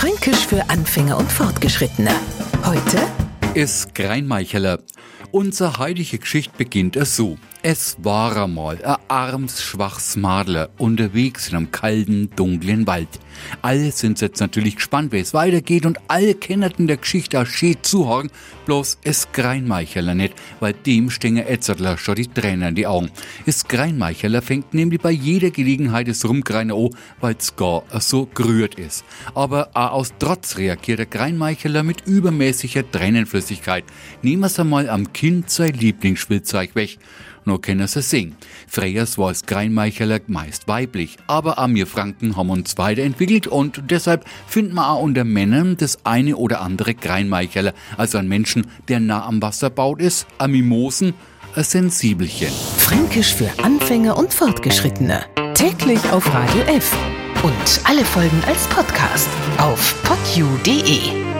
Fränkisch für Anfänger und Fortgeschrittene. Heute ist Greinmeicheler. Unsere heutige Geschichte beginnt es so. Es war einmal ein arms, schwaches Madler unterwegs in einem kalten, dunklen Wald. Alle sind jetzt natürlich gespannt, wie es weitergeht und alle kennen der Geschichte schön zuhören, bloß es Greinmeicheler nicht, weil dem stehen Etzertler schon die Tränen in die Augen. Es Greinmeicheler fängt nämlich bei jeder Gelegenheit Rumgreine an, weil's gar so gerührt ist. Aber auch aus Trotz reagiert der Greinmeicheler mit übermäßiger Tränenflüssigkeit. Nehmen wir's einmal am Kind sein Lieblingsspielzeug weg nur können sie singen. Freyers war als Greinmeicheler meist weiblich, aber auch wir Franken haben uns weiterentwickelt und deshalb finden wir auch unter Männern das eine oder andere Greinmeicheler, also ein Menschen, der nah am Wasser baut ist, ein Mimosen, ein Sensibelchen. Fränkisch für Anfänger und Fortgeschrittene. Täglich auf Radio F. Und alle Folgen als Podcast auf podu.de.